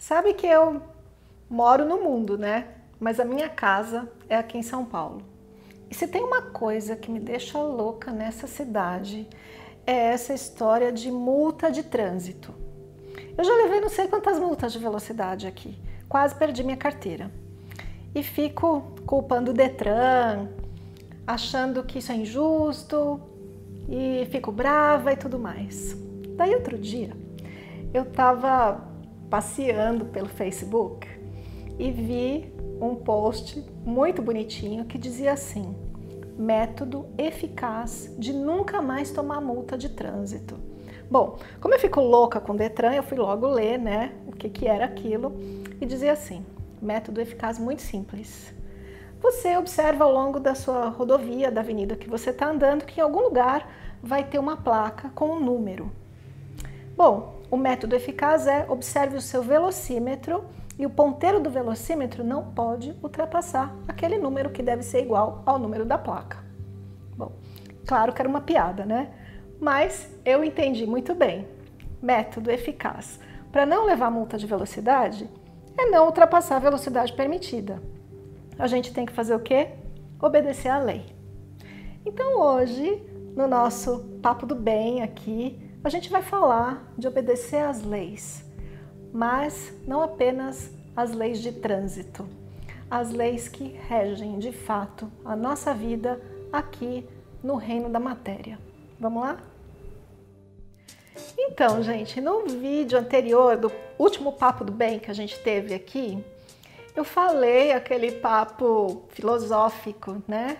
Sabe que eu moro no mundo, né? Mas a minha casa é aqui em São Paulo. E se tem uma coisa que me deixa louca nessa cidade, é essa história de multa de trânsito. Eu já levei não sei quantas multas de velocidade aqui, quase perdi minha carteira. E fico culpando o Detran, achando que isso é injusto, e fico brava e tudo mais. Daí outro dia, eu estava passeando pelo Facebook e vi um post muito bonitinho que dizia assim: método eficaz de nunca mais tomar multa de trânsito. Bom, como eu fico louca com o Detran, eu fui logo ler, né, o que, que era aquilo e dizia assim: método eficaz muito simples. Você observa ao longo da sua rodovia, da avenida que você está andando, que em algum lugar vai ter uma placa com um número. Bom, o método eficaz é observe o seu velocímetro e o ponteiro do velocímetro não pode ultrapassar aquele número que deve ser igual ao número da placa. Bom, claro que era uma piada, né? Mas eu entendi muito bem. Método eficaz para não levar multa de velocidade é não ultrapassar a velocidade permitida. A gente tem que fazer o quê? Obedecer à lei. Então hoje, no nosso papo do bem aqui, a gente vai falar de obedecer às leis, mas não apenas as leis de trânsito, as leis que regem de fato a nossa vida aqui no reino da matéria. Vamos lá? Então, gente, no vídeo anterior do último papo do bem que a gente teve aqui, eu falei aquele papo filosófico, né?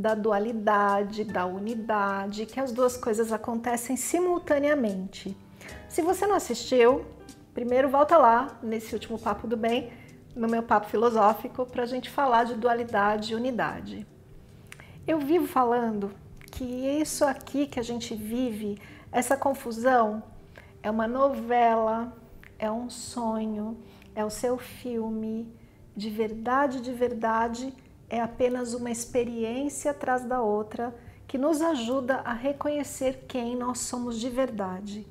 Da dualidade, da unidade, que as duas coisas acontecem simultaneamente. Se você não assistiu, primeiro volta lá nesse último papo do bem, no meu papo filosófico, para a gente falar de dualidade e unidade. Eu vivo falando que isso aqui que a gente vive, essa confusão, é uma novela, é um sonho, é o seu filme, de verdade, de verdade é apenas uma experiência atrás da outra que nos ajuda a reconhecer quem nós somos de verdade.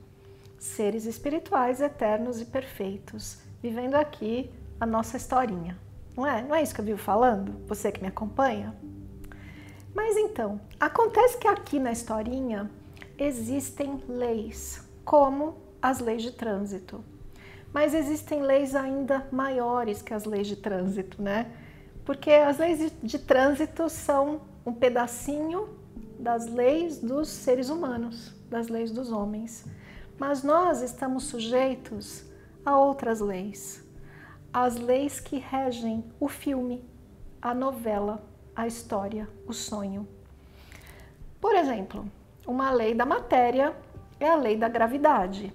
Seres espirituais eternos e perfeitos, vivendo aqui a nossa historinha. Não é? Não é isso que eu vivo falando? Você que me acompanha? Mas então, acontece que aqui na historinha existem leis, como as leis de trânsito. Mas existem leis ainda maiores que as leis de trânsito, né? Porque as leis de, de trânsito são um pedacinho das leis dos seres humanos, das leis dos homens. Mas nós estamos sujeitos a outras leis, as leis que regem o filme, a novela, a história, o sonho. Por exemplo, uma lei da matéria é a lei da gravidade.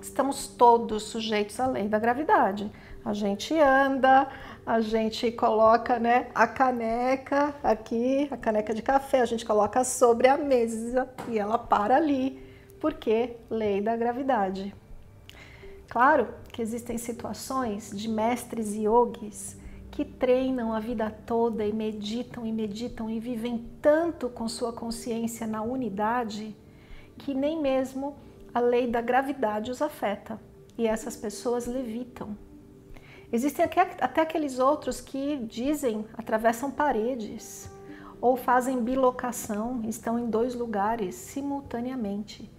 Estamos todos sujeitos à lei da gravidade. A gente anda, a gente coloca né, a caneca aqui, a caneca de café, a gente coloca sobre a mesa e ela para ali, porque lei da gravidade. Claro que existem situações de mestres yogis que treinam a vida toda e meditam e meditam e vivem tanto com sua consciência na unidade que nem mesmo a lei da gravidade os afeta e essas pessoas levitam. Existem até aqueles outros que dizem, atravessam paredes ou fazem bilocação, estão em dois lugares simultaneamente.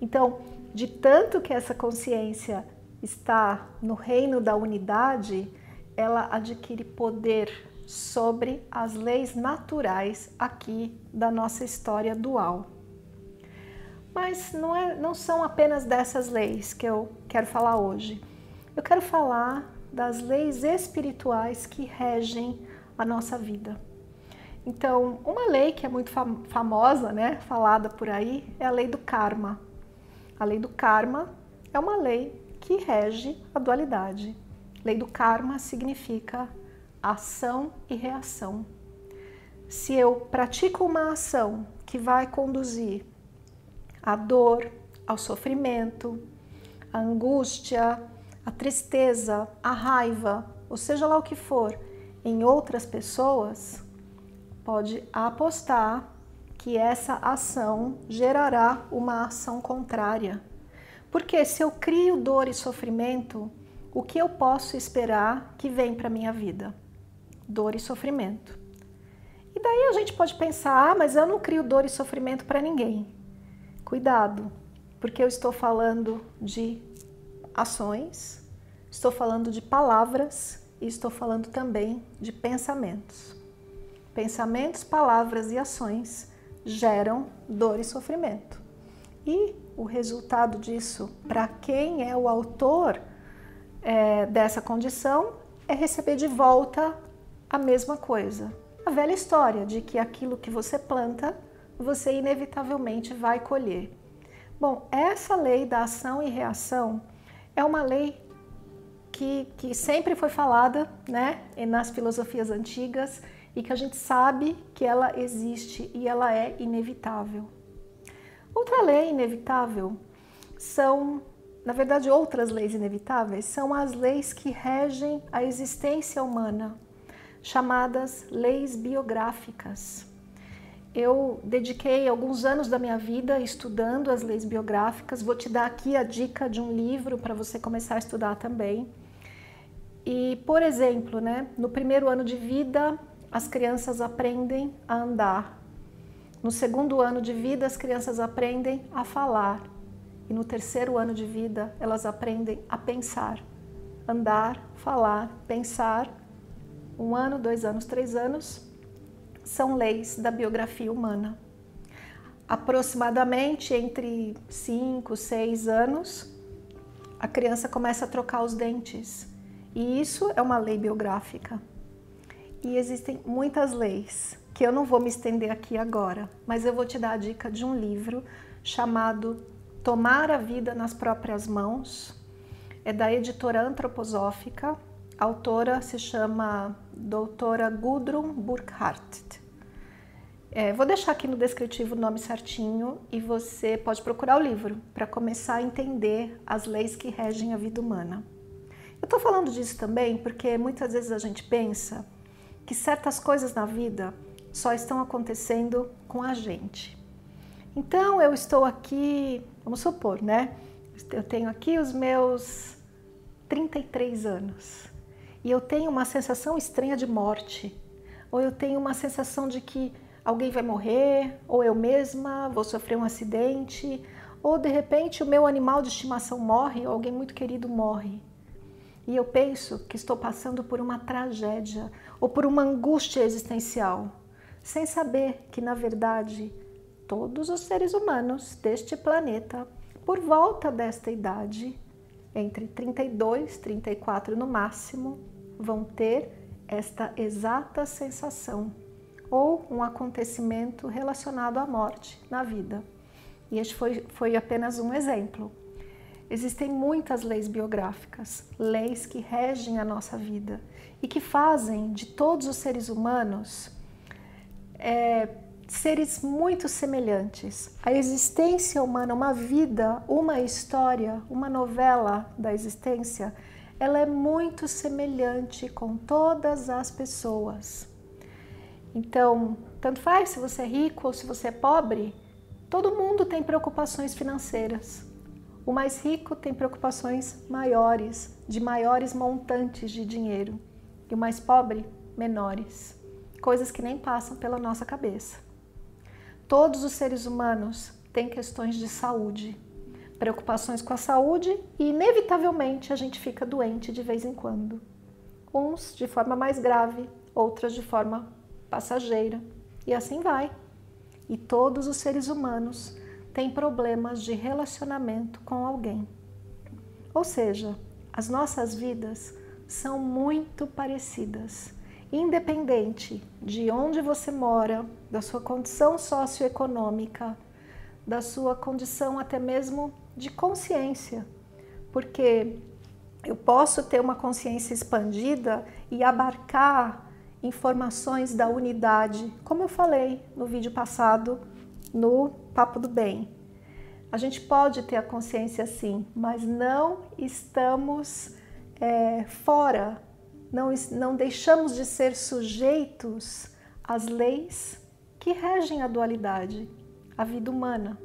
Então, de tanto que essa consciência está no reino da unidade, ela adquire poder sobre as leis naturais aqui da nossa história dual. Mas não, é, não são apenas dessas leis que eu quero falar hoje. Eu quero falar das leis espirituais que regem a nossa vida. Então, uma lei que é muito famosa, né, falada por aí, é a lei do karma. A lei do karma é uma lei que rege a dualidade. Lei do karma significa ação e reação. Se eu pratico uma ação que vai conduzir à dor, ao sofrimento, à angústia, à tristeza, à raiva, ou seja lá o que for, em outras pessoas, pode apostar que essa ação gerará uma ação contrária. Porque se eu crio dor e sofrimento, o que eu posso esperar que vem para minha vida? Dor e sofrimento. E daí a gente pode pensar: ah, mas eu não crio dor e sofrimento para ninguém. Cuidado, porque eu estou falando de ações, estou falando de palavras e estou falando também de pensamentos. Pensamentos, palavras e ações geram dor e sofrimento. E o resultado disso, para quem é o autor é, dessa condição, é receber de volta a mesma coisa. A velha história de que aquilo que você planta, você inevitavelmente vai colher. Bom, essa lei da ação e reação é uma lei que, que sempre foi falada né, nas filosofias antigas e que a gente sabe que ela existe e ela é inevitável. Outra lei inevitável são, na verdade, outras leis inevitáveis são as leis que regem a existência humana, chamadas leis biográficas. Eu dediquei alguns anos da minha vida estudando as leis biográficas. Vou te dar aqui a dica de um livro para você começar a estudar também. E, por exemplo, né, no primeiro ano de vida, as crianças aprendem a andar. No segundo ano de vida, as crianças aprendem a falar. E no terceiro ano de vida, elas aprendem a pensar. Andar, falar, pensar. Um ano, dois anos, três anos são leis da biografia humana. Aproximadamente entre cinco, seis anos, a criança começa a trocar os dentes. E isso é uma lei biográfica. E existem muitas leis que eu não vou me estender aqui agora, mas eu vou te dar a dica de um livro chamado Tomar a Vida nas Próprias Mãos. É da editora antroposófica. Autora se chama doutora Gudrun Burkhardt. É, vou deixar aqui no descritivo o nome certinho e você pode procurar o livro para começar a entender as leis que regem a vida humana. Eu estou falando disso também porque muitas vezes a gente pensa que certas coisas na vida só estão acontecendo com a gente. Então eu estou aqui, vamos supor, né? Eu tenho aqui os meus 33 anos e eu tenho uma sensação estranha de morte, ou eu tenho uma sensação de que alguém vai morrer, ou eu mesma vou sofrer um acidente, ou de repente o meu animal de estimação morre, ou alguém muito querido morre. E eu penso que estou passando por uma tragédia ou por uma angústia existencial, sem saber que, na verdade, todos os seres humanos deste planeta, por volta desta idade, entre 32 e 34 no máximo, vão ter esta exata sensação ou um acontecimento relacionado à morte na vida. E este foi, foi apenas um exemplo. Existem muitas leis biográficas, leis que regem a nossa vida e que fazem de todos os seres humanos é, seres muito semelhantes. A existência humana, uma vida, uma história, uma novela da existência, ela é muito semelhante com todas as pessoas. Então, tanto faz se você é rico ou se você é pobre, todo mundo tem preocupações financeiras. O mais rico tem preocupações maiores, de maiores montantes de dinheiro, e o mais pobre, menores, coisas que nem passam pela nossa cabeça. Todos os seres humanos têm questões de saúde, preocupações com a saúde e, inevitavelmente, a gente fica doente de vez em quando. Uns de forma mais grave, outras de forma passageira, e assim vai. E todos os seres humanos tem problemas de relacionamento com alguém. Ou seja, as nossas vidas são muito parecidas, independente de onde você mora, da sua condição socioeconômica, da sua condição até mesmo de consciência. porque eu posso ter uma consciência expandida e abarcar informações da unidade, como eu falei no vídeo passado no Papo do Bem. A gente pode ter a consciência sim, mas não estamos é, fora, não, não deixamos de ser sujeitos às leis que regem a dualidade, a vida humana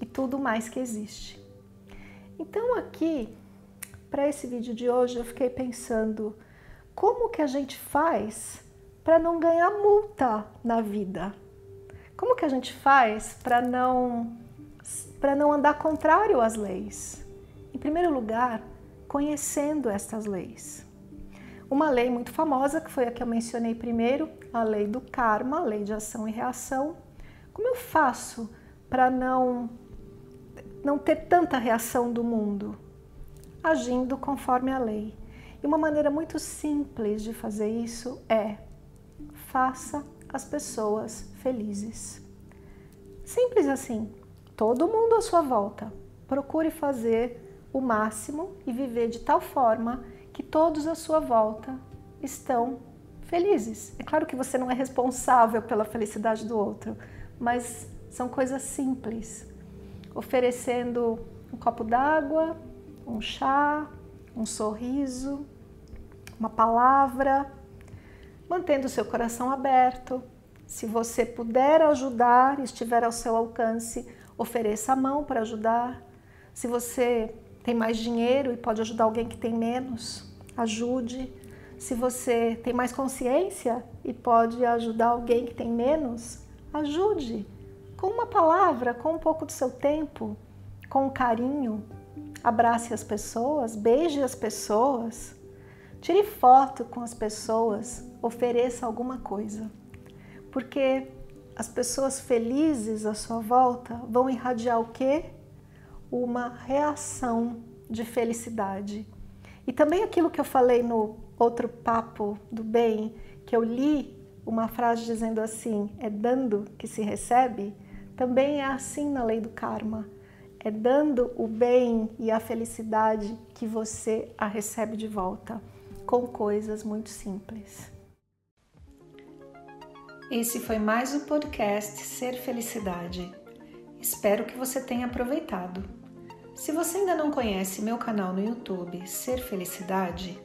e tudo mais que existe. Então, aqui, para esse vídeo de hoje, eu fiquei pensando como que a gente faz para não ganhar multa na vida? Como que a gente faz para não para não andar contrário às leis? Em primeiro lugar, conhecendo estas leis. Uma lei muito famosa, que foi a que eu mencionei primeiro, a lei do karma, a lei de ação e reação. Como eu faço para não não ter tanta reação do mundo? Agindo conforme a lei. E uma maneira muito simples de fazer isso é faça as pessoas felizes. Simples assim. Todo mundo à sua volta. Procure fazer o máximo e viver de tal forma que todos à sua volta estão felizes. É claro que você não é responsável pela felicidade do outro, mas são coisas simples. Oferecendo um copo d'água, um chá, um sorriso, uma palavra, mantendo seu coração aberto. Se você puder ajudar, estiver ao seu alcance, ofereça a mão para ajudar. Se você tem mais dinheiro e pode ajudar alguém que tem menos, ajude. Se você tem mais consciência e pode ajudar alguém que tem menos, ajude. Com uma palavra, com um pouco do seu tempo, com um carinho. Abrace as pessoas, beije as pessoas, tire foto com as pessoas, ofereça alguma coisa. Porque as pessoas felizes à sua volta vão irradiar o quê? Uma reação de felicidade. E também aquilo que eu falei no outro papo do bem, que eu li uma frase dizendo assim: é dando que se recebe, também é assim na lei do karma. É dando o bem e a felicidade que você a recebe de volta, com coisas muito simples. Esse foi mais o podcast Ser Felicidade. Espero que você tenha aproveitado. Se você ainda não conhece meu canal no YouTube Ser Felicidade,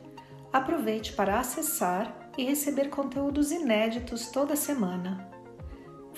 aproveite para acessar e receber conteúdos inéditos toda semana.